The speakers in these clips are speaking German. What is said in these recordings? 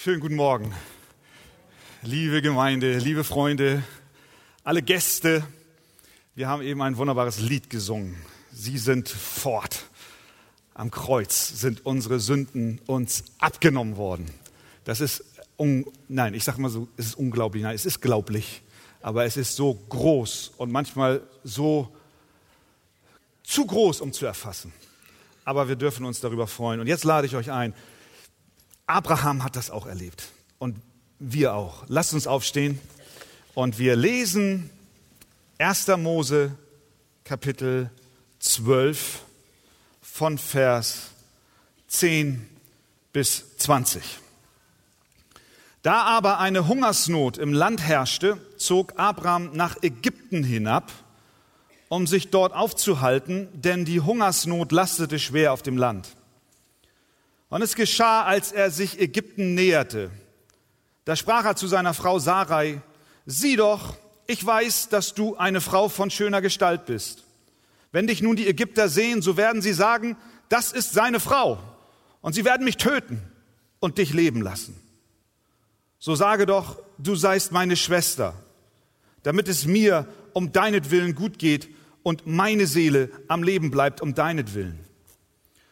Schönen guten Morgen, liebe Gemeinde, liebe Freunde, alle Gäste. Wir haben eben ein wunderbares Lied gesungen. Sie sind fort. Am Kreuz sind unsere Sünden uns abgenommen worden. Das ist, nein, ich sage mal so, es ist unglaublich. Nein, es ist glaublich, aber es ist so groß und manchmal so zu groß, um zu erfassen. Aber wir dürfen uns darüber freuen. Und jetzt lade ich euch ein, Abraham hat das auch erlebt und wir auch. Lasst uns aufstehen und wir lesen 1. Mose Kapitel 12 von Vers 10 bis 20. Da aber eine Hungersnot im Land herrschte, zog Abraham nach Ägypten hinab, um sich dort aufzuhalten, denn die Hungersnot lastete schwer auf dem Land. Und es geschah, als er sich Ägypten näherte. Da sprach er zu seiner Frau Sarai, sieh doch, ich weiß, dass du eine Frau von schöner Gestalt bist. Wenn dich nun die Ägypter sehen, so werden sie sagen, das ist seine Frau. Und sie werden mich töten und dich leben lassen. So sage doch, du seist meine Schwester, damit es mir um deinetwillen gut geht und meine Seele am Leben bleibt um deinetwillen.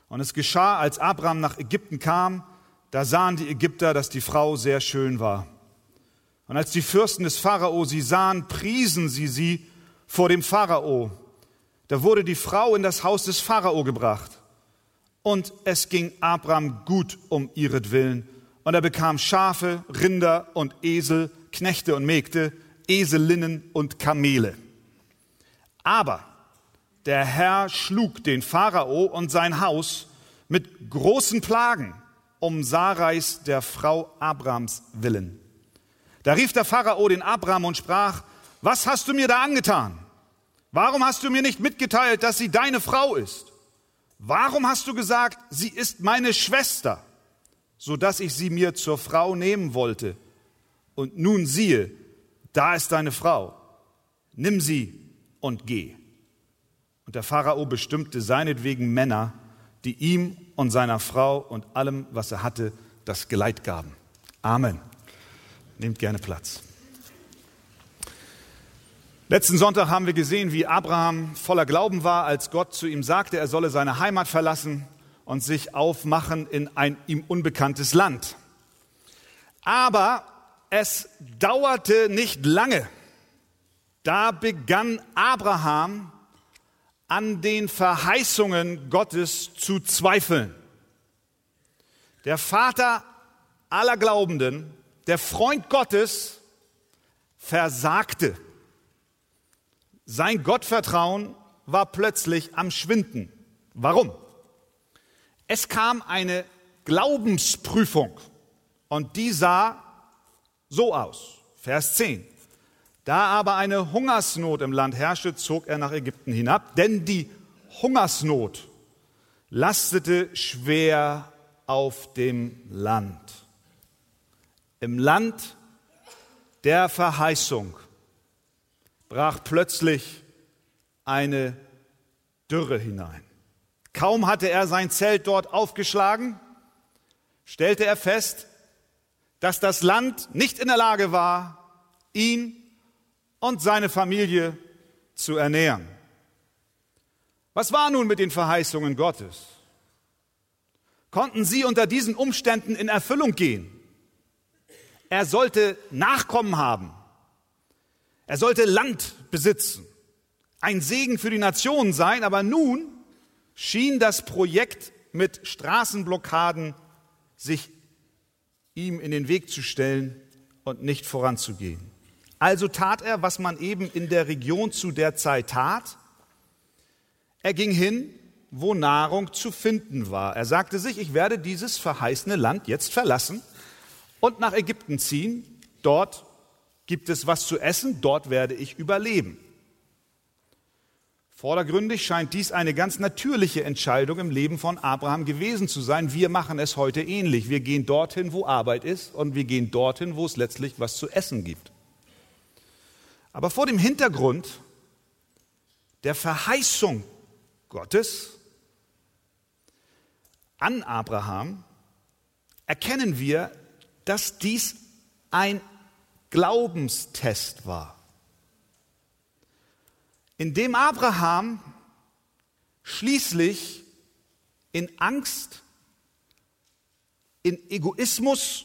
Und es geschah, als Abraham nach Ägypten kam, da sahen die Ägypter, dass die Frau sehr schön war. Und als die Fürsten des Pharao sie sahen, priesen sie sie vor dem Pharao. Da wurde die Frau in das Haus des Pharao gebracht. Und es ging Abraham gut um ihretwillen. Und er bekam Schafe, Rinder und Esel, Knechte und Mägde, Eselinnen und Kamele. Aber der Herr schlug den Pharao und sein Haus mit großen Plagen um Sarais, der Frau Abrams willen. Da rief der Pharao den Abraham und sprach, was hast du mir da angetan? Warum hast du mir nicht mitgeteilt, dass sie deine Frau ist? Warum hast du gesagt, sie ist meine Schwester, so dass ich sie mir zur Frau nehmen wollte? Und nun siehe, da ist deine Frau. Nimm sie und geh. Und der Pharao bestimmte seinetwegen Männer, die ihm und seiner Frau und allem, was er hatte, das Geleit gaben. Amen. Nehmt gerne Platz. Letzten Sonntag haben wir gesehen, wie Abraham voller Glauben war, als Gott zu ihm sagte, er solle seine Heimat verlassen und sich aufmachen in ein ihm unbekanntes Land. Aber es dauerte nicht lange. Da begann Abraham an den Verheißungen Gottes zu zweifeln. Der Vater aller Glaubenden, der Freund Gottes, versagte. Sein Gottvertrauen war plötzlich am Schwinden. Warum? Es kam eine Glaubensprüfung und die sah so aus. Vers 10. Da aber eine Hungersnot im Land herrschte, zog er nach Ägypten hinab, denn die Hungersnot lastete schwer auf dem Land. Im Land der Verheißung brach plötzlich eine Dürre hinein. Kaum hatte er sein Zelt dort aufgeschlagen, stellte er fest, dass das Land nicht in der Lage war, ihn und seine Familie zu ernähren. Was war nun mit den Verheißungen Gottes? Konnten sie unter diesen Umständen in Erfüllung gehen? Er sollte Nachkommen haben. Er sollte Land besitzen. Ein Segen für die Nationen sein, aber nun schien das Projekt mit Straßenblockaden sich ihm in den Weg zu stellen und nicht voranzugehen. Also tat er, was man eben in der Region zu der Zeit tat. Er ging hin, wo Nahrung zu finden war. Er sagte sich, ich werde dieses verheißene Land jetzt verlassen und nach Ägypten ziehen. Dort gibt es was zu essen, dort werde ich überleben. Vordergründig scheint dies eine ganz natürliche Entscheidung im Leben von Abraham gewesen zu sein. Wir machen es heute ähnlich. Wir gehen dorthin, wo Arbeit ist und wir gehen dorthin, wo es letztlich was zu essen gibt. Aber vor dem Hintergrund der Verheißung Gottes an Abraham erkennen wir dass dies ein Glaubenstest war, in dem Abraham schließlich in Angst, in Egoismus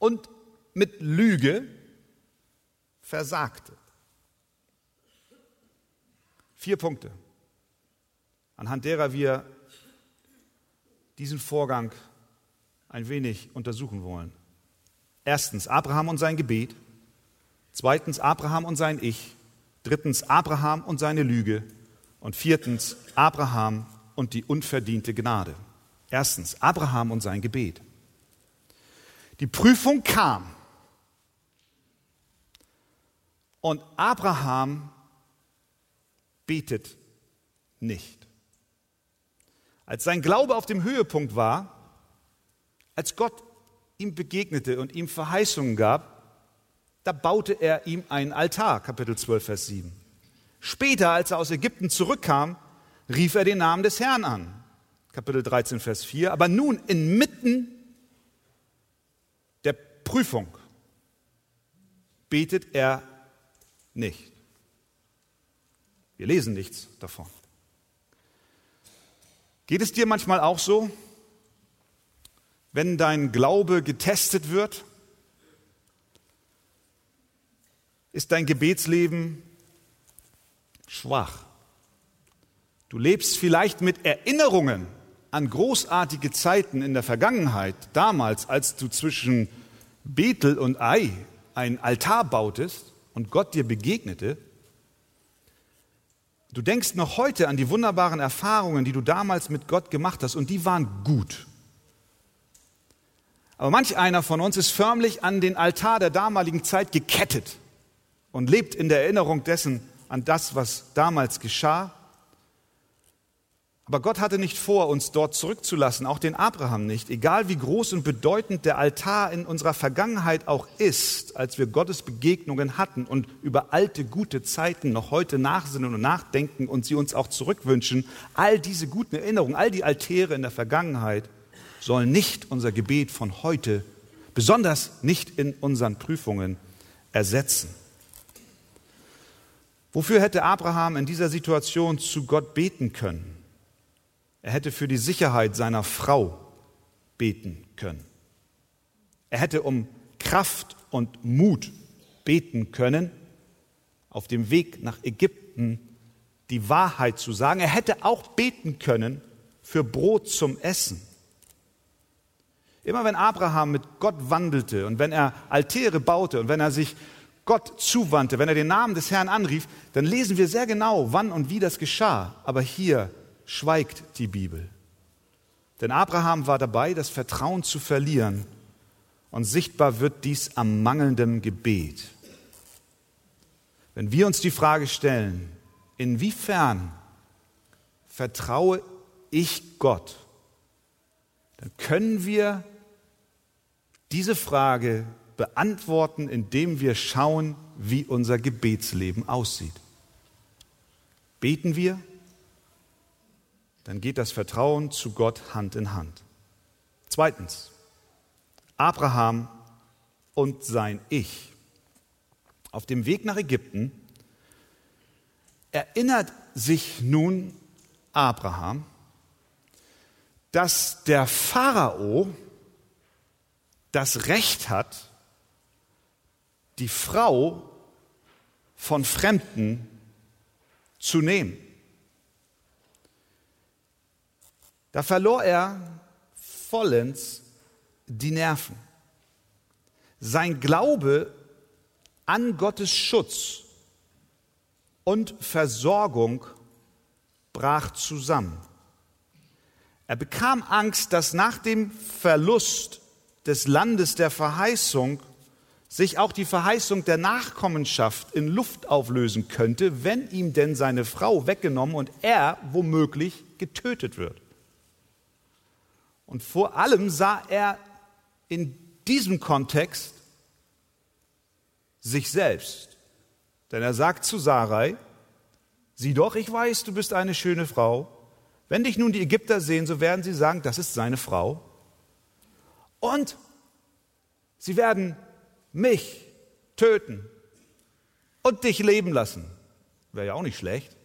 und mit Lüge versagte. Vier Punkte, anhand derer wir diesen Vorgang ein wenig untersuchen wollen. Erstens Abraham und sein Gebet. Zweitens Abraham und sein Ich. Drittens Abraham und seine Lüge. Und viertens Abraham und die unverdiente Gnade. Erstens Abraham und sein Gebet. Die Prüfung kam. Und Abraham betet nicht. Als sein Glaube auf dem Höhepunkt war, als Gott ihm begegnete und ihm Verheißungen gab, da baute er ihm einen Altar, Kapitel 12, Vers 7. Später, als er aus Ägypten zurückkam, rief er den Namen des Herrn an, Kapitel 13, Vers 4. Aber nun, inmitten der Prüfung, betet er nicht. Wir lesen nichts davon. Geht es dir manchmal auch so? wenn dein Glaube getestet wird? Ist dein Gebetsleben schwach? Du lebst vielleicht mit Erinnerungen an großartige Zeiten in der Vergangenheit, damals, als du zwischen Bethel und Ei ein Altar bautest und Gott dir begegnete. Du denkst noch heute an die wunderbaren Erfahrungen, die du damals mit Gott gemacht hast, und die waren gut. Aber manch einer von uns ist förmlich an den Altar der damaligen Zeit gekettet und lebt in der Erinnerung dessen an das, was damals geschah. Aber Gott hatte nicht vor, uns dort zurückzulassen, auch den Abraham nicht, egal wie groß und bedeutend der Altar in unserer Vergangenheit auch ist, als wir Gottes Begegnungen hatten und über alte gute Zeiten noch heute nachsinnen und nachdenken und sie uns auch zurückwünschen. All diese guten Erinnerungen, all die Altäre in der Vergangenheit sollen nicht unser Gebet von heute, besonders nicht in unseren Prüfungen, ersetzen. Wofür hätte Abraham in dieser Situation zu Gott beten können? Er hätte für die Sicherheit seiner Frau beten können. Er hätte um Kraft und Mut beten können, auf dem Weg nach Ägypten die Wahrheit zu sagen. Er hätte auch beten können für Brot zum Essen. Immer wenn Abraham mit Gott wandelte und wenn er Altäre baute und wenn er sich Gott zuwandte, wenn er den Namen des Herrn anrief, dann lesen wir sehr genau, wann und wie das geschah. Aber hier schweigt die Bibel. Denn Abraham war dabei, das Vertrauen zu verlieren. Und sichtbar wird dies am mangelnden Gebet. Wenn wir uns die Frage stellen, inwiefern vertraue ich Gott, dann können wir diese Frage beantworten, indem wir schauen, wie unser Gebetsleben aussieht. Beten wir, dann geht das Vertrauen zu Gott Hand in Hand. Zweitens, Abraham und sein Ich. Auf dem Weg nach Ägypten erinnert sich nun Abraham, dass der Pharao das Recht hat, die Frau von Fremden zu nehmen. Da verlor er vollends die Nerven. Sein Glaube an Gottes Schutz und Versorgung brach zusammen. Er bekam Angst, dass nach dem Verlust des Landes der Verheißung sich auch die Verheißung der Nachkommenschaft in Luft auflösen könnte, wenn ihm denn seine Frau weggenommen und er womöglich getötet wird. Und vor allem sah er in diesem Kontext sich selbst. Denn er sagt zu Sarai, sieh doch, ich weiß, du bist eine schöne Frau. Wenn dich nun die Ägypter sehen, so werden sie sagen, das ist seine Frau. Und Sie werden mich töten und dich leben lassen. Wäre ja auch nicht schlecht,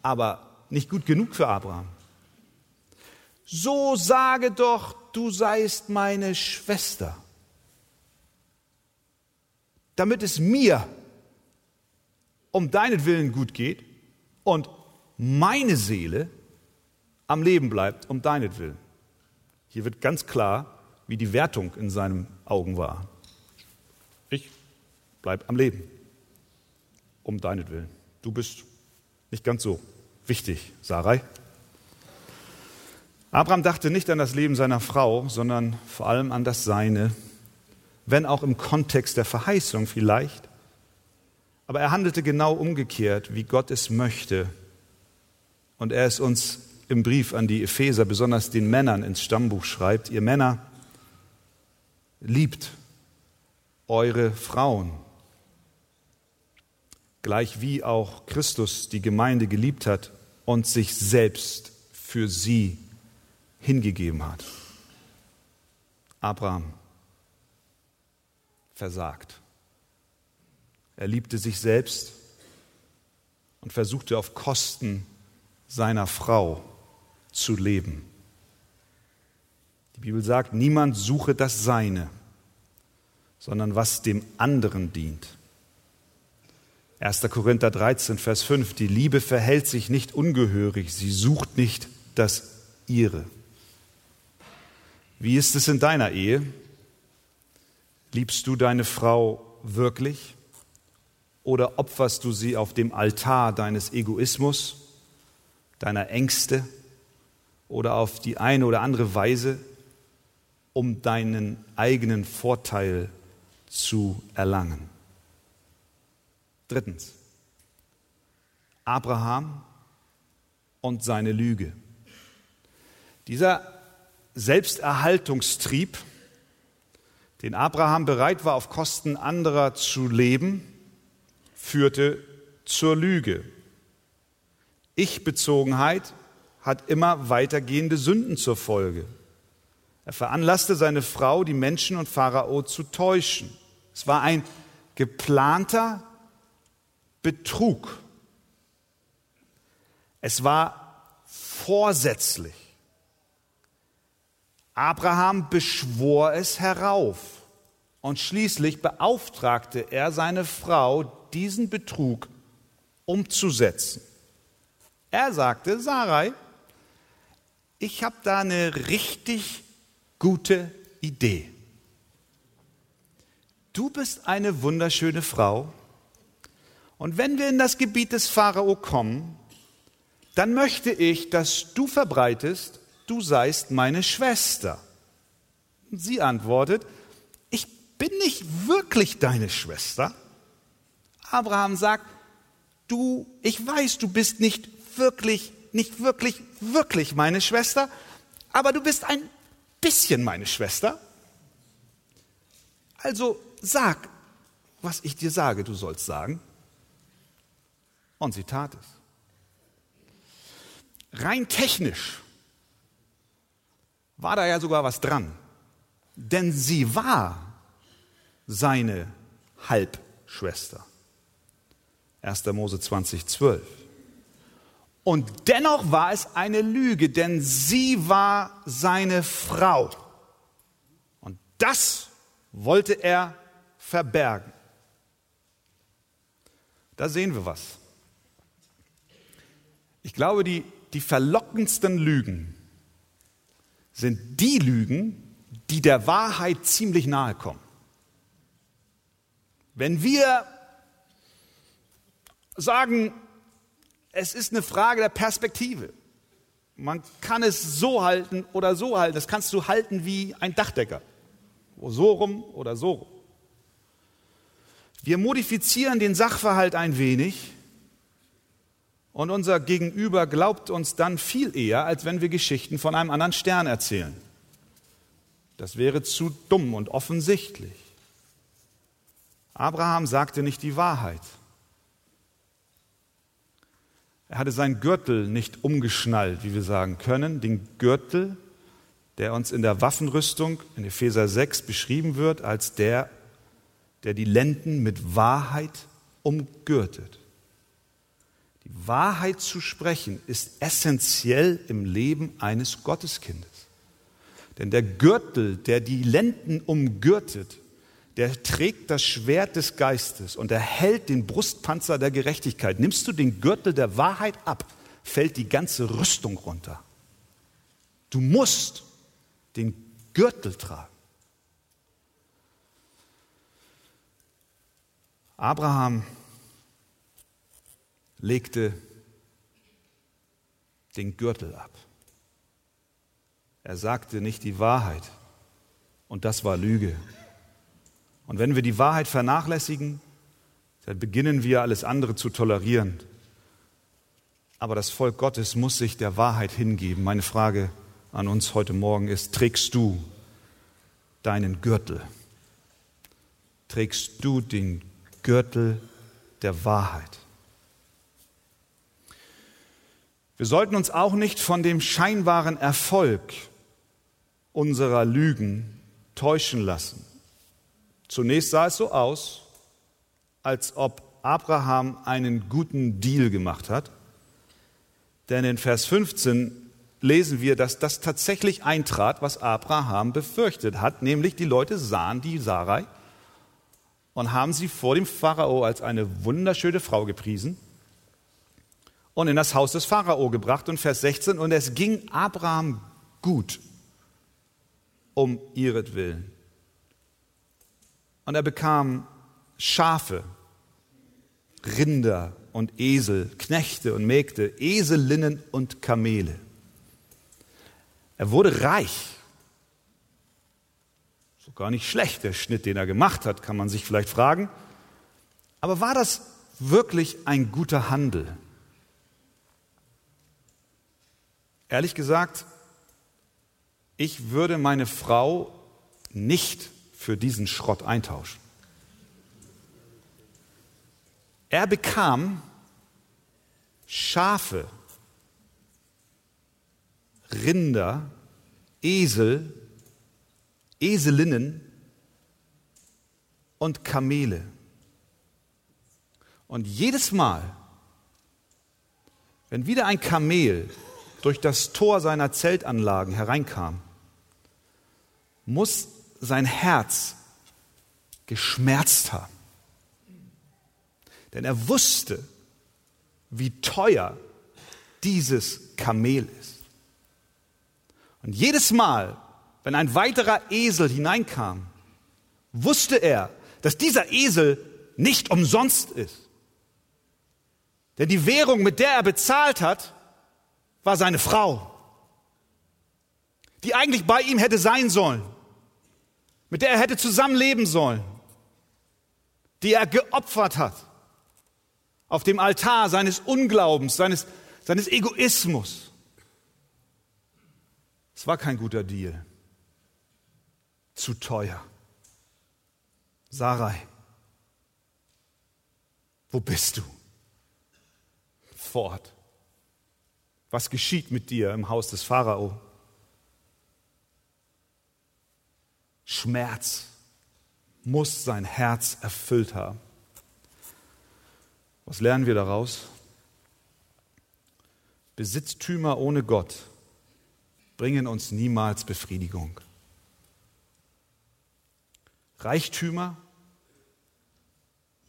aber nicht gut genug für Abraham. So sage doch, du seist meine Schwester, damit es mir um deinetwillen gut geht und meine Seele am Leben bleibt um deinetwillen. Hier wird ganz klar, wie die Wertung in seinen Augen war. Ich bleib am Leben um deinetwillen. Du bist nicht ganz so wichtig, Sarai. Abraham dachte nicht an das Leben seiner Frau, sondern vor allem an das Seine, wenn auch im Kontext der Verheißung vielleicht. Aber er handelte genau umgekehrt, wie Gott es möchte. Und er es uns im Brief an die Epheser, besonders den Männern ins Stammbuch schreibt, ihr Männer, liebt eure Frauen, gleich wie auch Christus die Gemeinde geliebt hat und sich selbst für sie hingegeben hat. Abraham versagt. Er liebte sich selbst und versuchte auf Kosten seiner Frau zu leben. Die Bibel sagt, niemand suche das Seine, sondern was dem anderen dient. 1. Korinther 13, Vers 5, die Liebe verhält sich nicht ungehörig, sie sucht nicht das ihre. Wie ist es in deiner Ehe? Liebst du deine Frau wirklich? Oder opferst du sie auf dem Altar deines Egoismus, deiner Ängste oder auf die eine oder andere Weise, um deinen eigenen Vorteil zu erlangen? Drittens, Abraham und seine Lüge. Dieser Selbsterhaltungstrieb, den Abraham bereit war, auf Kosten anderer zu leben, führte zur Lüge. Ich-Bezogenheit hat immer weitergehende Sünden zur Folge. Er veranlasste seine Frau, die Menschen und Pharao zu täuschen. Es war ein geplanter Betrug. Es war vorsätzlich. Abraham beschwor es herauf und schließlich beauftragte er seine Frau, diesen Betrug umzusetzen. Er sagte, Sarai, ich habe da eine richtig gute Idee. Du bist eine wunderschöne Frau und wenn wir in das Gebiet des Pharao kommen, dann möchte ich, dass du verbreitest, du seist meine Schwester. Und sie antwortet, ich bin nicht wirklich deine Schwester. Abraham sagt, du, ich weiß, du bist nicht wirklich, nicht wirklich, wirklich meine Schwester, aber du bist ein bisschen meine Schwester. Also sag, was ich dir sage, du sollst sagen. Und sie tat es. Rein technisch war da ja sogar was dran. Denn sie war seine Halbschwester. 1. Mose 20, 12. Und dennoch war es eine Lüge, denn sie war seine Frau. Und das wollte er verbergen. Da sehen wir was. Ich glaube, die, die verlockendsten Lügen sind die Lügen, die der Wahrheit ziemlich nahe kommen. Wenn wir sagen, es ist eine Frage der Perspektive. Man kann es so halten oder so halten. Das kannst du halten wie ein Dachdecker. So rum oder so rum. Wir modifizieren den Sachverhalt ein wenig und unser Gegenüber glaubt uns dann viel eher, als wenn wir Geschichten von einem anderen Stern erzählen. Das wäre zu dumm und offensichtlich. Abraham sagte nicht die Wahrheit. Er hatte seinen Gürtel nicht umgeschnallt, wie wir sagen können, den Gürtel, der uns in der Waffenrüstung in Epheser 6 beschrieben wird als der, der die Lenden mit Wahrheit umgürtet. Wahrheit zu sprechen ist essentiell im Leben eines Gotteskindes. Denn der Gürtel, der die Lenden umgürtet, der trägt das Schwert des Geistes und er hält den Brustpanzer der Gerechtigkeit. Nimmst du den Gürtel der Wahrheit ab, fällt die ganze Rüstung runter. Du musst den Gürtel tragen. Abraham legte den Gürtel ab. Er sagte nicht die Wahrheit und das war Lüge. Und wenn wir die Wahrheit vernachlässigen, dann beginnen wir alles andere zu tolerieren. Aber das Volk Gottes muss sich der Wahrheit hingeben. Meine Frage an uns heute Morgen ist, trägst du deinen Gürtel? Trägst du den Gürtel der Wahrheit? Wir sollten uns auch nicht von dem scheinbaren Erfolg unserer Lügen täuschen lassen. Zunächst sah es so aus, als ob Abraham einen guten Deal gemacht hat. Denn in Vers 15 lesen wir, dass das tatsächlich eintrat, was Abraham befürchtet hat, nämlich die Leute sahen die Sarai und haben sie vor dem Pharao als eine wunderschöne Frau gepriesen und in das Haus des Pharao gebracht. Und Vers 16, und es ging Abraham gut um ihretwillen. Und er bekam Schafe, Rinder und Esel, Knechte und Mägde, Eselinnen und Kamele. Er wurde reich. So gar nicht schlecht, der Schnitt, den er gemacht hat, kann man sich vielleicht fragen. Aber war das wirklich ein guter Handel? Ehrlich gesagt, ich würde meine Frau nicht für diesen Schrott eintauschen. Er bekam Schafe, Rinder, Esel, Eselinnen und Kamele. Und jedes Mal, wenn wieder ein Kamel durch das Tor seiner Zeltanlagen hereinkam, muss sein Herz geschmerzt haben. Denn er wusste, wie teuer dieses Kamel ist. Und jedes Mal, wenn ein weiterer Esel hineinkam, wusste er, dass dieser Esel nicht umsonst ist. Denn die Währung, mit der er bezahlt hat, war seine Frau, die eigentlich bei ihm hätte sein sollen mit der er hätte zusammenleben sollen, die er geopfert hat auf dem Altar seines Unglaubens, seines, seines Egoismus. Es war kein guter Deal. Zu teuer. Sarai, wo bist du? Fort. Was geschieht mit dir im Haus des Pharao? Schmerz muss sein Herz erfüllt haben. Was lernen wir daraus? Besitztümer ohne Gott bringen uns niemals Befriedigung. Reichtümer,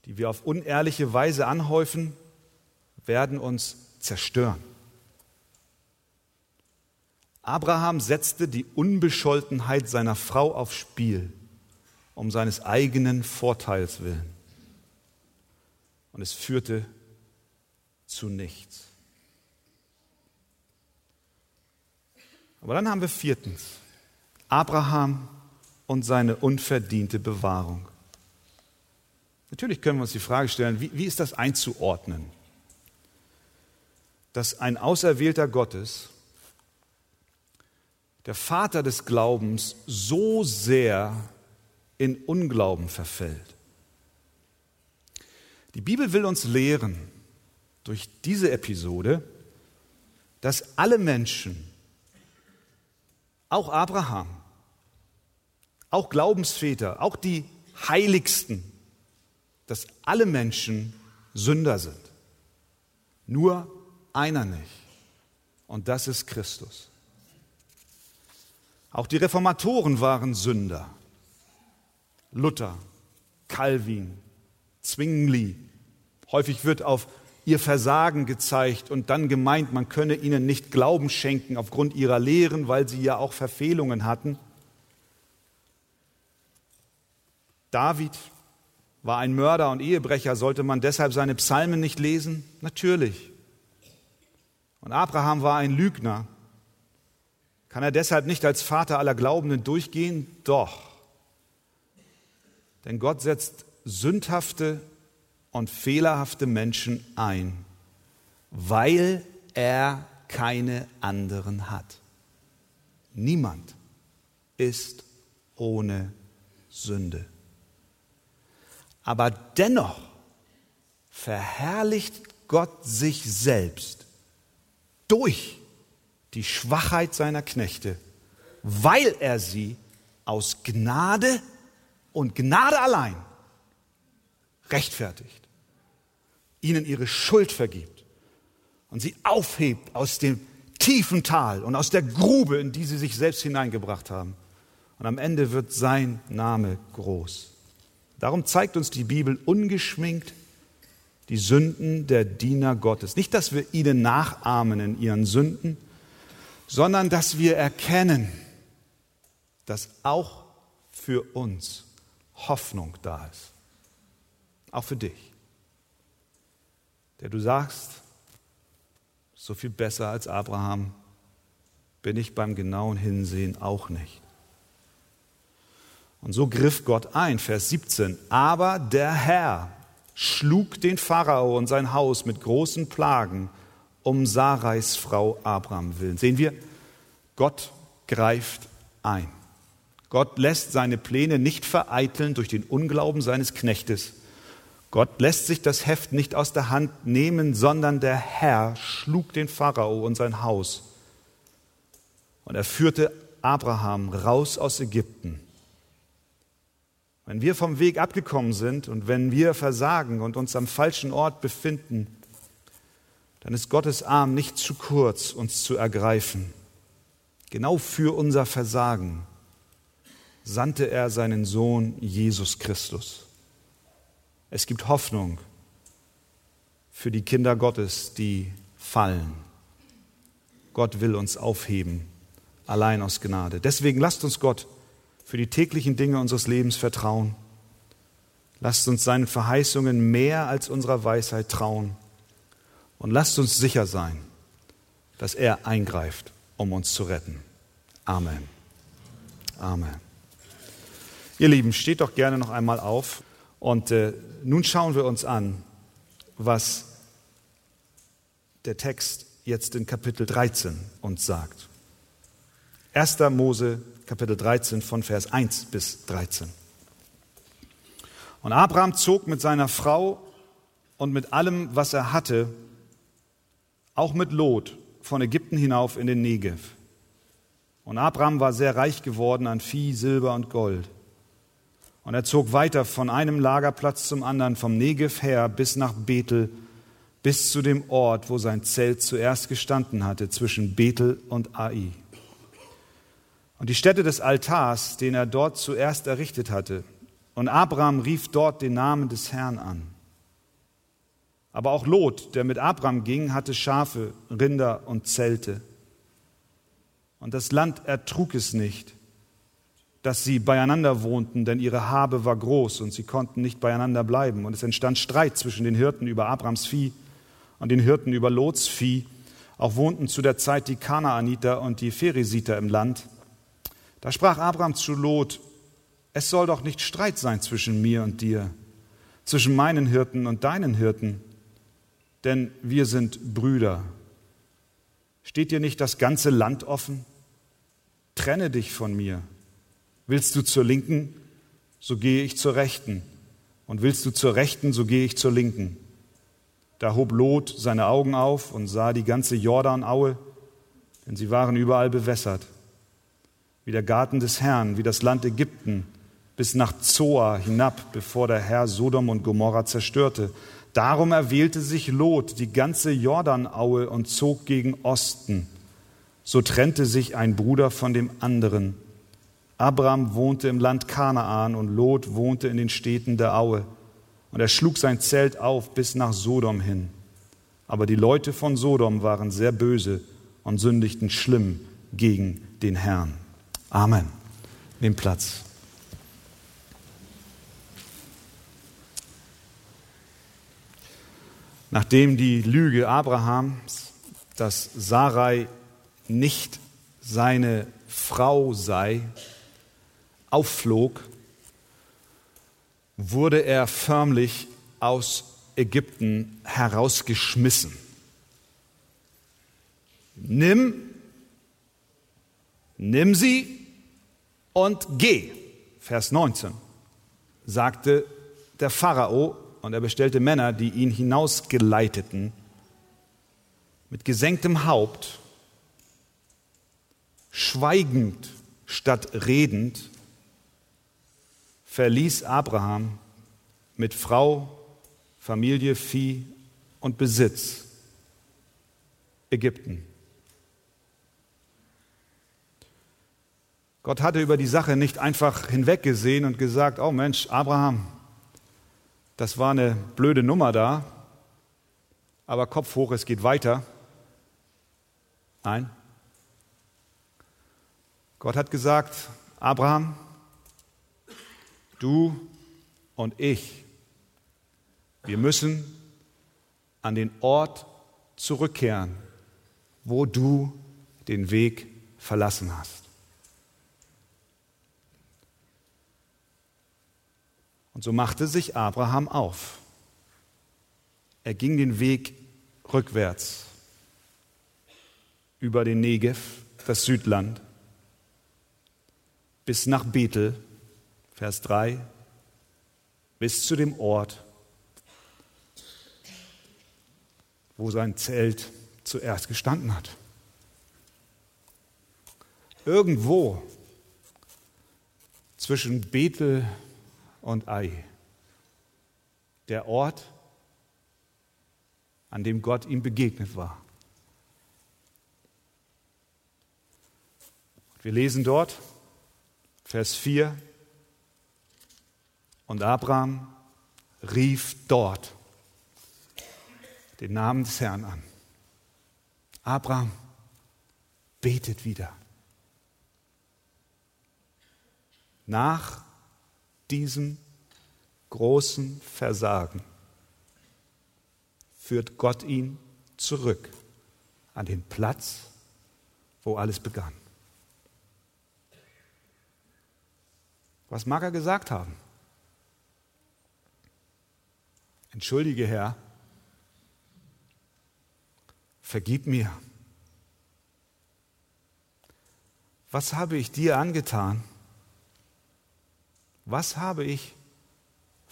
die wir auf unehrliche Weise anhäufen, werden uns zerstören. Abraham setzte die Unbescholtenheit seiner Frau aufs Spiel, um seines eigenen Vorteils willen. Und es führte zu nichts. Aber dann haben wir viertens Abraham und seine unverdiente Bewahrung. Natürlich können wir uns die Frage stellen, wie, wie ist das einzuordnen? Dass ein Auserwählter Gottes der Vater des Glaubens so sehr in Unglauben verfällt. Die Bibel will uns lehren durch diese Episode, dass alle Menschen auch Abraham, auch Glaubensväter, auch die Heiligsten, dass alle Menschen Sünder sind. Nur einer nicht. Und das ist Christus. Auch die Reformatoren waren Sünder. Luther, Calvin, Zwingli. Häufig wird auf ihr Versagen gezeigt und dann gemeint, man könne ihnen nicht Glauben schenken aufgrund ihrer Lehren, weil sie ja auch Verfehlungen hatten. David war ein Mörder und Ehebrecher, sollte man deshalb seine Psalmen nicht lesen? Natürlich. Und Abraham war ein Lügner. Kann er deshalb nicht als Vater aller Glaubenden durchgehen? Doch. Denn Gott setzt sündhafte und fehlerhafte Menschen ein, weil er keine anderen hat. Niemand ist ohne Sünde. Aber dennoch verherrlicht Gott sich selbst durch die Schwachheit seiner Knechte, weil er sie aus Gnade und Gnade allein rechtfertigt ihnen ihre Schuld vergibt und sie aufhebt aus dem tiefen Tal und aus der Grube, in die sie sich selbst hineingebracht haben. Und am Ende wird sein Name groß. Darum zeigt uns die Bibel ungeschminkt die Sünden der Diener Gottes. Nicht, dass wir ihnen nachahmen in ihren Sünden, sondern dass wir erkennen, dass auch für uns Hoffnung da ist. Auch für dich der du sagst, so viel besser als Abraham bin ich beim genauen Hinsehen auch nicht. Und so griff Gott ein, Vers 17. Aber der Herr schlug den Pharao und sein Haus mit großen Plagen um Sarais Frau Abraham willen. Sehen wir, Gott greift ein. Gott lässt seine Pläne nicht vereiteln durch den Unglauben seines Knechtes, Gott lässt sich das Heft nicht aus der Hand nehmen, sondern der Herr schlug den Pharao und sein Haus. Und er führte Abraham raus aus Ägypten. Wenn wir vom Weg abgekommen sind und wenn wir versagen und uns am falschen Ort befinden, dann ist Gottes Arm nicht zu kurz, uns zu ergreifen. Genau für unser Versagen sandte er seinen Sohn Jesus Christus. Es gibt Hoffnung für die Kinder Gottes, die fallen. Gott will uns aufheben, allein aus Gnade. Deswegen lasst uns Gott für die täglichen Dinge unseres Lebens vertrauen. Lasst uns seinen Verheißungen mehr als unserer Weisheit trauen. Und lasst uns sicher sein, dass er eingreift, um uns zu retten. Amen. Amen. Ihr Lieben, steht doch gerne noch einmal auf. Und äh, nun schauen wir uns an, was der Text jetzt in Kapitel 13 uns sagt. 1. Mose Kapitel 13 von Vers 1 bis 13. Und Abraham zog mit seiner Frau und mit allem, was er hatte, auch mit Lot von Ägypten hinauf in den Negev. Und Abraham war sehr reich geworden an Vieh, Silber und Gold. Und er zog weiter von einem Lagerplatz zum anderen, vom Negev her bis nach Bethel, bis zu dem Ort, wo sein Zelt zuerst gestanden hatte, zwischen Bethel und Ai. Und die Stätte des Altars, den er dort zuerst errichtet hatte. Und Abraham rief dort den Namen des Herrn an. Aber auch Lot, der mit Abraham ging, hatte Schafe, Rinder und Zelte. Und das Land ertrug es nicht, dass sie beieinander wohnten, denn ihre Habe war groß und sie konnten nicht beieinander bleiben. Und es entstand Streit zwischen den Hirten über Abrams Vieh und den Hirten über Lots Vieh. Auch wohnten zu der Zeit die Kanaaniter und die Pheresiter im Land. Da sprach Abraham zu Lot, es soll doch nicht Streit sein zwischen mir und dir, zwischen meinen Hirten und deinen Hirten, denn wir sind Brüder. Steht dir nicht das ganze Land offen? Trenne dich von mir Willst du zur Linken, so gehe ich zur Rechten. Und willst du zur Rechten, so gehe ich zur Linken. Da hob Lot seine Augen auf und sah die ganze Jordanaue, denn sie waren überall bewässert. wie der Garten des Herrn, wie das Land Ägypten, bis nach Zoa hinab, bevor der Herr Sodom und Gomorra zerstörte. Darum erwählte sich Lot die ganze Jordanaue und zog gegen Osten. So trennte sich ein Bruder von dem anderen. Abraham wohnte im Land Kanaan und Lot wohnte in den Städten der Aue. Und er schlug sein Zelt auf bis nach Sodom hin. Aber die Leute von Sodom waren sehr böse und sündigten schlimm gegen den Herrn. Amen. Nimm Platz. Nachdem die Lüge Abrahams, dass Sarai nicht seine Frau sei, aufflog, wurde er förmlich aus Ägypten herausgeschmissen. Nimm, nimm sie und geh. Vers 19 sagte der Pharao und er bestellte Männer, die ihn hinausgeleiteten, mit gesenktem Haupt, schweigend statt redend, verließ Abraham mit Frau, Familie, Vieh und Besitz Ägypten. Gott hatte über die Sache nicht einfach hinweggesehen und gesagt, oh Mensch, Abraham, das war eine blöde Nummer da, aber Kopf hoch, es geht weiter. Nein. Gott hat gesagt, Abraham, du und ich, wir müssen an den Ort zurückkehren, wo du den Weg verlassen hast. Und so machte sich Abraham auf. Er ging den Weg rückwärts über den Negev, das Südland, bis nach Bethel, Vers 3, bis zu dem Ort, wo sein Zelt zuerst gestanden hat. Irgendwo zwischen Bethel und Ai, der Ort, an dem Gott ihm begegnet war. Wir lesen dort, Vers 4, und Abraham rief dort den Namen des Herrn an. Abraham betet wieder. Nach diesem großen Versagen führt Gott ihn zurück an den Platz, wo alles begann. Was mag er gesagt haben? Entschuldige, Herr, vergib mir. Was habe ich dir angetan? Was habe ich,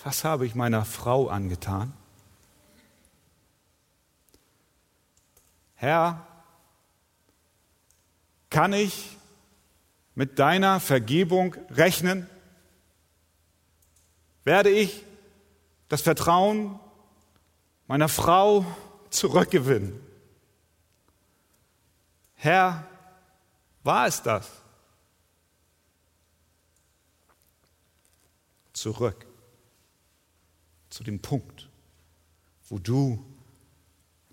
was habe ich meiner Frau angetan? Herr, kann ich mit deiner Vergebung rechnen? Werde ich das Vertrauen meiner Frau zurückgewinnen. Herr, war es das? Zurück zu dem Punkt, wo du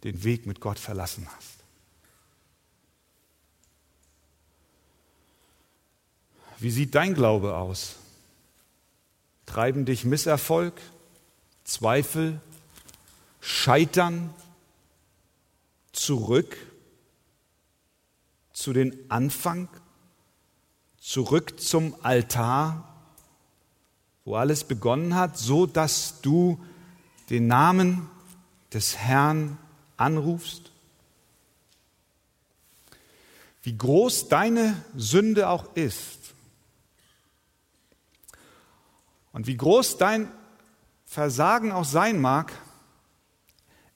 den Weg mit Gott verlassen hast. Wie sieht dein Glaube aus? Treiben dich Misserfolg, Zweifel, Scheitern zurück zu den Anfang, zurück zum Altar, wo alles begonnen hat, so dass du den Namen des Herrn anrufst? Wie groß deine Sünde auch ist und wie groß dein Versagen auch sein mag,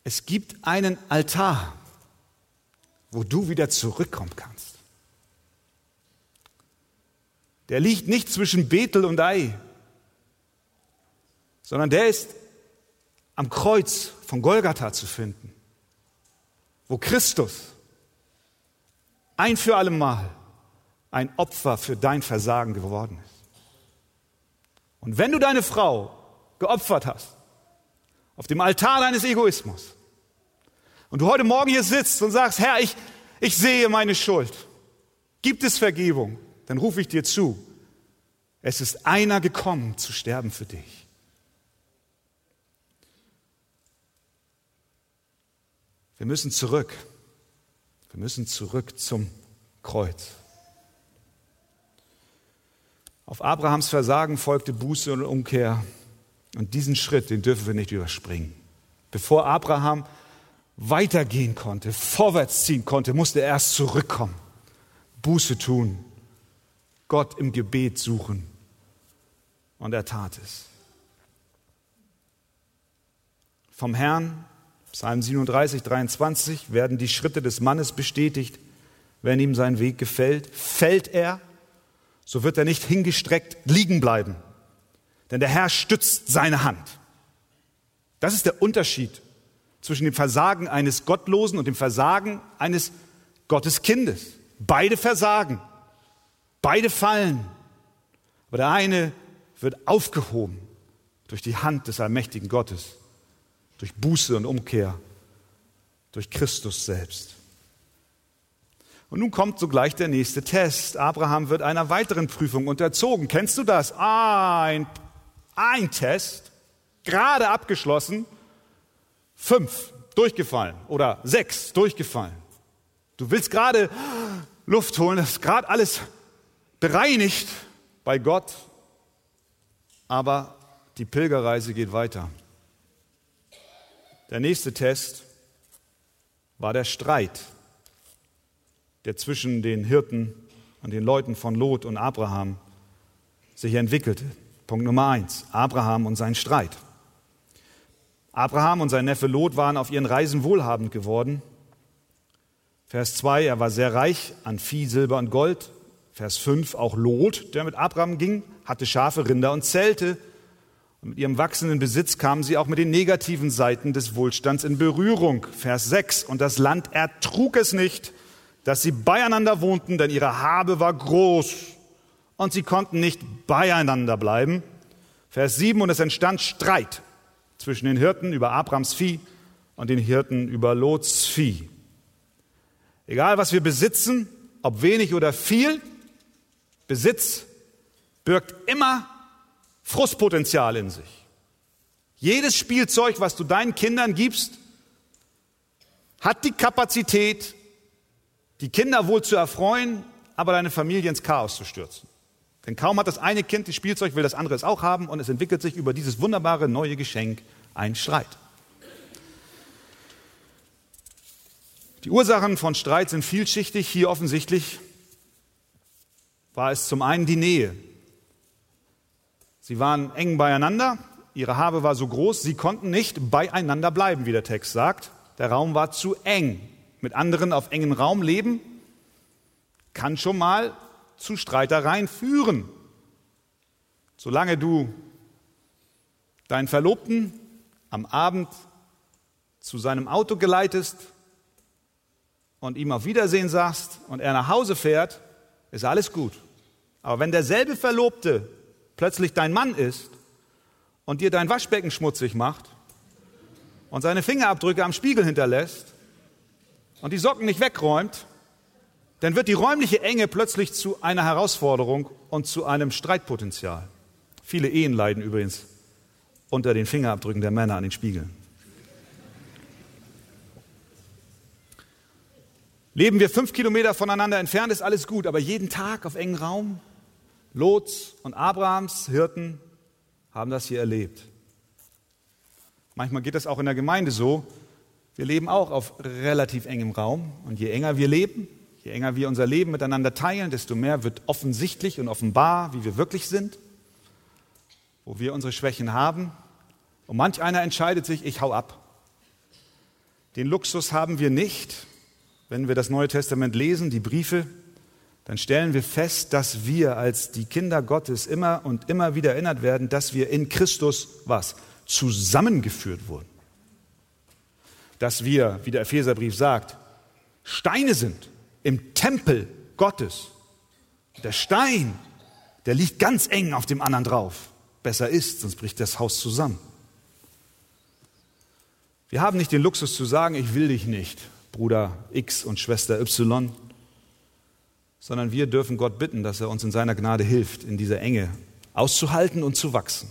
es gibt einen Altar, wo du wieder zurückkommen kannst. der liegt nicht zwischen Bethel und Ei, sondern der ist am Kreuz von Golgatha zu finden, wo Christus ein für alle Mal ein Opfer für dein Versagen geworden ist. Und wenn du deine Frau geopfert hast, auf dem Altar deines Egoismus, und du heute Morgen hier sitzt und sagst, Herr, ich, ich sehe meine Schuld, gibt es Vergebung, dann rufe ich dir zu, es ist einer gekommen zu sterben für dich. Wir müssen zurück. Wir müssen zurück zum Kreuz. Auf Abrahams Versagen folgte Buße und Umkehr. Und diesen Schritt, den dürfen wir nicht überspringen. Bevor Abraham weitergehen konnte, vorwärts ziehen konnte, musste er erst zurückkommen, Buße tun, Gott im Gebet suchen. Und er tat es. Vom Herrn, Psalm 37, 23, werden die Schritte des Mannes bestätigt. Wenn ihm sein Weg gefällt, fällt er, so wird er nicht hingestreckt liegen bleiben. Denn der Herr stützt seine Hand. Das ist der Unterschied zwischen dem Versagen eines Gottlosen und dem Versagen eines Gotteskindes. Beide versagen, beide fallen. Aber der eine wird aufgehoben durch die Hand des allmächtigen Gottes, durch Buße und Umkehr, durch Christus selbst. Und nun kommt sogleich der nächste Test. Abraham wird einer weiteren Prüfung unterzogen. Kennst du das? Ein, ein Test, gerade abgeschlossen, fünf durchgefallen oder sechs durchgefallen. Du willst gerade Luft holen, das ist gerade alles bereinigt bei Gott, aber die Pilgerreise geht weiter. Der nächste Test war der Streit, der zwischen den Hirten und den Leuten von Lot und Abraham sich entwickelte. Punkt Nummer eins, Abraham und sein Streit. Abraham und sein Neffe Lot waren auf ihren Reisen wohlhabend geworden. Vers 2, er war sehr reich an Vieh, Silber und Gold. Vers 5, auch Lot, der mit Abraham ging, hatte Schafe, Rinder und Zelte. Und mit ihrem wachsenden Besitz kamen sie auch mit den negativen Seiten des Wohlstands in Berührung. Vers 6, und das Land ertrug es nicht, dass sie beieinander wohnten, denn ihre Habe war groß und sie konnten nicht beieinander bleiben. Vers 7, und es entstand Streit zwischen den Hirten über Abrams Vieh und den Hirten über Lots Vieh. Egal, was wir besitzen, ob wenig oder viel, Besitz birgt immer Frustpotenzial in sich. Jedes Spielzeug, was du deinen Kindern gibst, hat die Kapazität, die Kinder wohl zu erfreuen, aber deine Familie ins Chaos zu stürzen. Denn kaum hat das eine Kind das Spielzeug, will das andere es auch haben und es entwickelt sich über dieses wunderbare neue Geschenk ein Streit. Die Ursachen von Streit sind vielschichtig. Hier offensichtlich war es zum einen die Nähe. Sie waren eng beieinander, ihre Habe war so groß, sie konnten nicht beieinander bleiben, wie der Text sagt. Der Raum war zu eng. Mit anderen auf engen Raum leben kann schon mal zu Streitereien führen. Solange du deinen Verlobten am Abend zu seinem Auto geleitest und ihm auf Wiedersehen sagst und er nach Hause fährt, ist alles gut. Aber wenn derselbe Verlobte plötzlich dein Mann ist und dir dein Waschbecken schmutzig macht und seine Fingerabdrücke am Spiegel hinterlässt und die Socken nicht wegräumt, dann wird die räumliche Enge plötzlich zu einer Herausforderung und zu einem Streitpotenzial. Viele Ehen leiden übrigens unter den Fingerabdrücken der Männer an den Spiegeln. Leben wir fünf Kilometer voneinander entfernt, ist alles gut, aber jeden Tag auf engen Raum? Lots und Abrahams Hirten haben das hier erlebt. Manchmal geht das auch in der Gemeinde so. Wir leben auch auf relativ engem Raum und je enger wir leben, Je enger wir unser Leben miteinander teilen, desto mehr wird offensichtlich und offenbar, wie wir wirklich sind, wo wir unsere Schwächen haben. Und manch einer entscheidet sich, ich hau ab. Den Luxus haben wir nicht, wenn wir das Neue Testament lesen, die Briefe, dann stellen wir fest, dass wir als die Kinder Gottes immer und immer wieder erinnert werden, dass wir in Christus was? Zusammengeführt wurden. Dass wir, wie der Epheserbrief sagt, Steine sind im Tempel Gottes. Der Stein, der liegt ganz eng auf dem anderen drauf. Besser ist, sonst bricht das Haus zusammen. Wir haben nicht den Luxus zu sagen, ich will dich nicht, Bruder X und Schwester Y, sondern wir dürfen Gott bitten, dass er uns in seiner Gnade hilft, in dieser Enge auszuhalten und zu wachsen.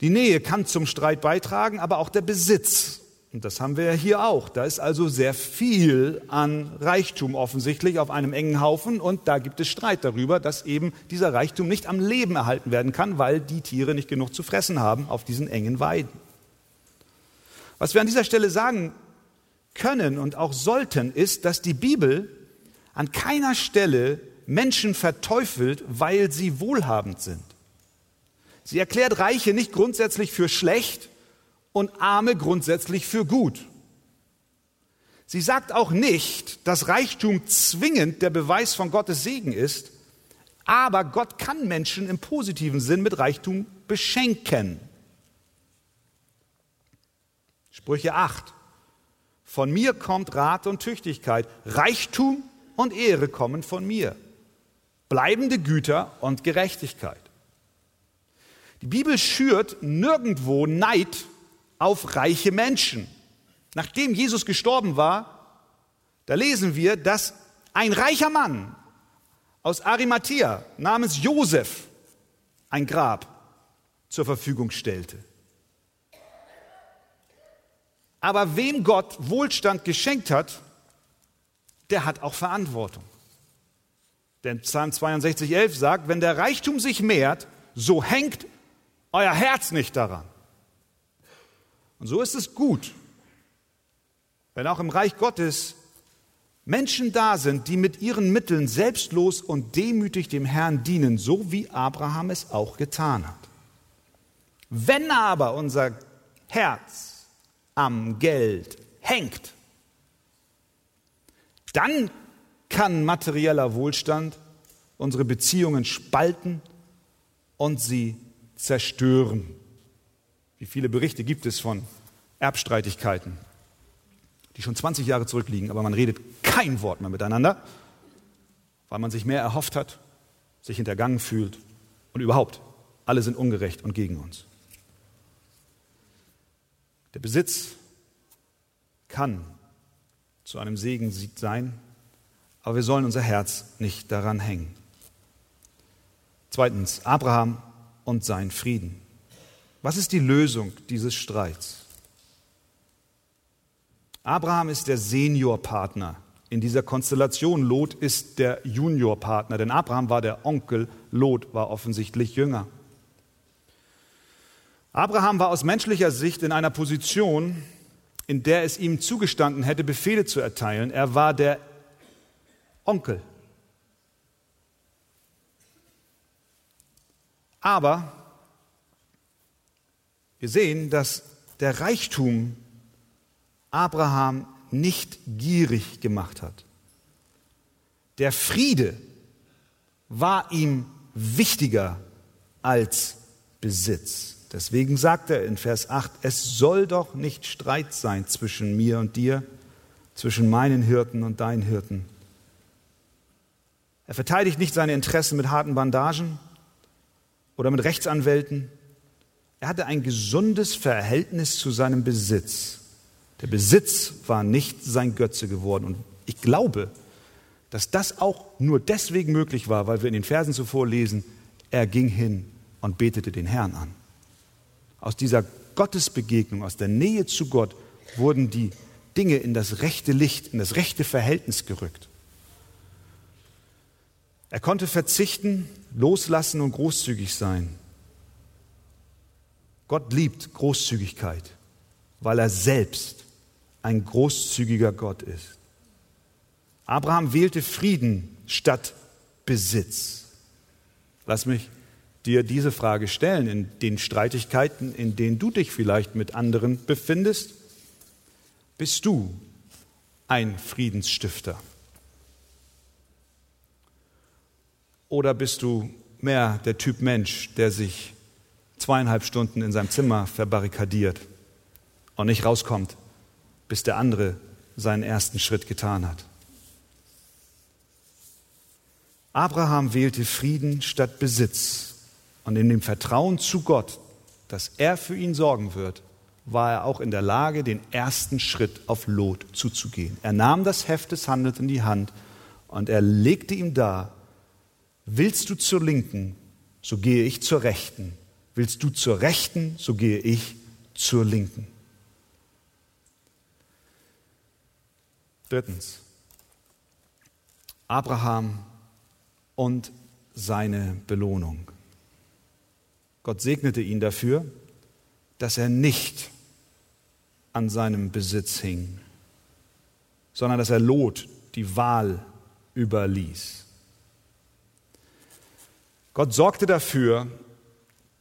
Die Nähe kann zum Streit beitragen, aber auch der Besitz. Und das haben wir ja hier auch. Da ist also sehr viel an Reichtum offensichtlich auf einem engen Haufen und da gibt es Streit darüber, dass eben dieser Reichtum nicht am Leben erhalten werden kann, weil die Tiere nicht genug zu fressen haben auf diesen engen Weiden. Was wir an dieser Stelle sagen können und auch sollten, ist, dass die Bibel an keiner Stelle Menschen verteufelt, weil sie wohlhabend sind. Sie erklärt Reiche nicht grundsätzlich für schlecht und Arme grundsätzlich für gut. Sie sagt auch nicht, dass Reichtum zwingend der Beweis von Gottes Segen ist, aber Gott kann Menschen im positiven Sinn mit Reichtum beschenken. Sprüche 8. Von mir kommt Rat und Tüchtigkeit. Reichtum und Ehre kommen von mir. Bleibende Güter und Gerechtigkeit. Die Bibel schürt nirgendwo Neid auf reiche Menschen. Nachdem Jesus gestorben war, da lesen wir, dass ein reicher Mann aus Arimathea namens Josef ein Grab zur Verfügung stellte. Aber wem Gott Wohlstand geschenkt hat, der hat auch Verantwortung. Denn Psalm 62, 11 sagt, wenn der Reichtum sich mehrt, so hängt euer Herz nicht daran. Und so ist es gut, wenn auch im Reich Gottes Menschen da sind, die mit ihren Mitteln selbstlos und demütig dem Herrn dienen, so wie Abraham es auch getan hat. Wenn aber unser Herz am Geld hängt, dann kann materieller Wohlstand unsere Beziehungen spalten und sie zerstören. Wie viele Berichte gibt es von Erbstreitigkeiten, die schon 20 Jahre zurückliegen, aber man redet kein Wort mehr miteinander, weil man sich mehr erhofft hat, sich hintergangen fühlt und überhaupt, alle sind ungerecht und gegen uns. Der Besitz kann zu einem Segen sein, aber wir sollen unser Herz nicht daran hängen. Zweitens, Abraham und sein Frieden. Was ist die Lösung dieses Streits? Abraham ist der Seniorpartner in dieser Konstellation. Lot ist der Juniorpartner, denn Abraham war der Onkel, Lot war offensichtlich jünger. Abraham war aus menschlicher Sicht in einer Position, in der es ihm zugestanden hätte, Befehle zu erteilen. Er war der Onkel. Aber wir sehen, dass der Reichtum Abraham nicht gierig gemacht hat. Der Friede war ihm wichtiger als Besitz. Deswegen sagt er in Vers 8, es soll doch nicht Streit sein zwischen mir und dir, zwischen meinen Hirten und deinen Hirten. Er verteidigt nicht seine Interessen mit harten Bandagen oder mit Rechtsanwälten. Er hatte ein gesundes Verhältnis zu seinem Besitz. Der Besitz war nicht sein Götze geworden. Und ich glaube, dass das auch nur deswegen möglich war, weil wir in den Versen zuvor lesen, er ging hin und betete den Herrn an. Aus dieser Gottesbegegnung, aus der Nähe zu Gott, wurden die Dinge in das rechte Licht, in das rechte Verhältnis gerückt. Er konnte verzichten, loslassen und großzügig sein. Gott liebt Großzügigkeit, weil er selbst ein großzügiger Gott ist. Abraham wählte Frieden statt Besitz. Lass mich dir diese Frage stellen in den Streitigkeiten, in denen du dich vielleicht mit anderen befindest. Bist du ein Friedensstifter? Oder bist du mehr der Typ Mensch, der sich zweieinhalb Stunden in seinem Zimmer verbarrikadiert und nicht rauskommt, bis der andere seinen ersten Schritt getan hat? Abraham wählte Frieden statt Besitz und in dem Vertrauen zu Gott, dass er für ihn sorgen wird, war er auch in der Lage, den ersten Schritt auf Lot zuzugehen. Er nahm das Heft des Handels in die Hand und er legte ihm dar, willst du zur Linken, so gehe ich zur Rechten. Willst du zur Rechten, so gehe ich zur Linken. Drittens. Abraham und seine Belohnung. Gott segnete ihn dafür, dass er nicht an seinem Besitz hing, sondern dass er Lot die Wahl überließ. Gott sorgte dafür,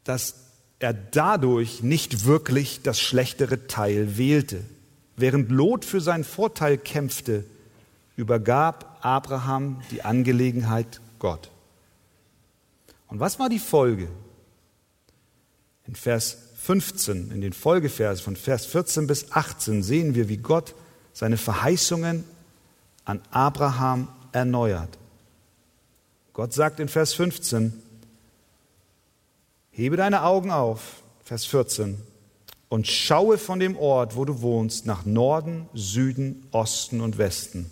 dass er dadurch nicht wirklich das schlechtere Teil wählte. Während Lot für seinen Vorteil kämpfte, übergab Abraham die Angelegenheit Gott. Und was war die Folge? In Vers 15, in den Folgeversen von Vers 14 bis 18 sehen wir, wie Gott seine Verheißungen an Abraham erneuert. Gott sagt in Vers 15, hebe deine Augen auf, Vers 14, und schaue von dem Ort, wo du wohnst, nach Norden, Süden, Osten und Westen.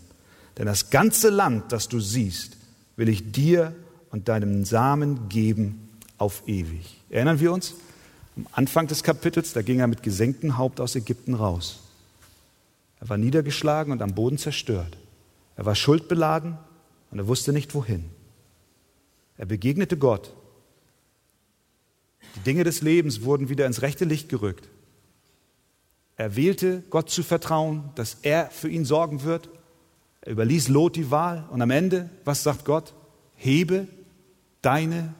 Denn das ganze Land, das du siehst, will ich dir und deinem Samen geben auf ewig. Erinnern wir uns? Am Anfang des Kapitels, da ging er mit gesenktem Haupt aus Ägypten raus. Er war niedergeschlagen und am Boden zerstört. Er war schuldbeladen und er wusste nicht wohin. Er begegnete Gott. Die Dinge des Lebens wurden wieder ins rechte Licht gerückt. Er wählte, Gott zu vertrauen, dass er für ihn sorgen wird er überließ Lot die Wahl und am Ende, was sagt Gott? Hebe deine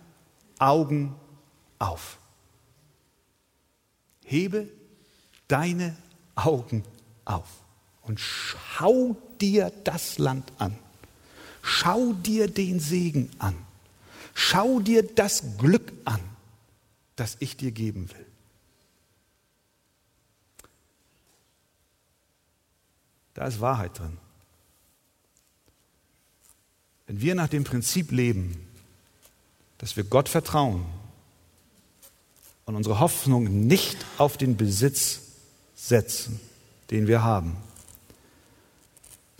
Augen auf. Hebe deine Augen auf und schau dir das Land an. Schau dir den Segen an. Schau dir das Glück an, das ich dir geben will. Da ist Wahrheit drin. Wenn wir nach dem Prinzip leben, dass wir Gott vertrauen und unsere Hoffnung nicht auf den Besitz setzen, den wir haben,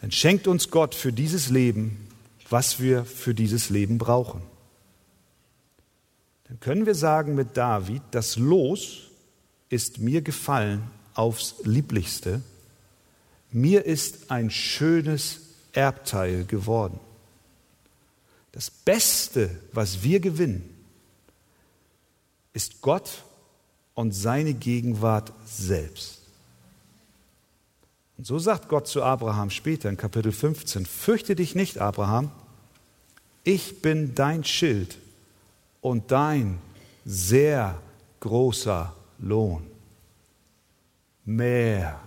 dann schenkt uns Gott für dieses Leben, was wir für dieses Leben brauchen. Dann können wir sagen mit David, das Los ist mir gefallen aufs lieblichste, mir ist ein schönes Erbteil geworden. Das Beste, was wir gewinnen, ist Gott und seine Gegenwart selbst. Und so sagt Gott zu Abraham später in Kapitel 15, fürchte dich nicht, Abraham, ich bin dein Schild und dein sehr großer Lohn. Mehr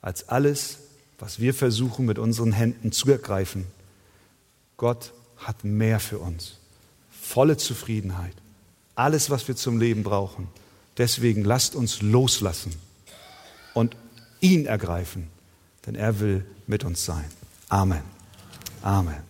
als alles, was wir versuchen mit unseren Händen zu ergreifen. Gott hat mehr für uns. Volle Zufriedenheit. Alles, was wir zum Leben brauchen. Deswegen lasst uns loslassen und ihn ergreifen, denn er will mit uns sein. Amen. Amen.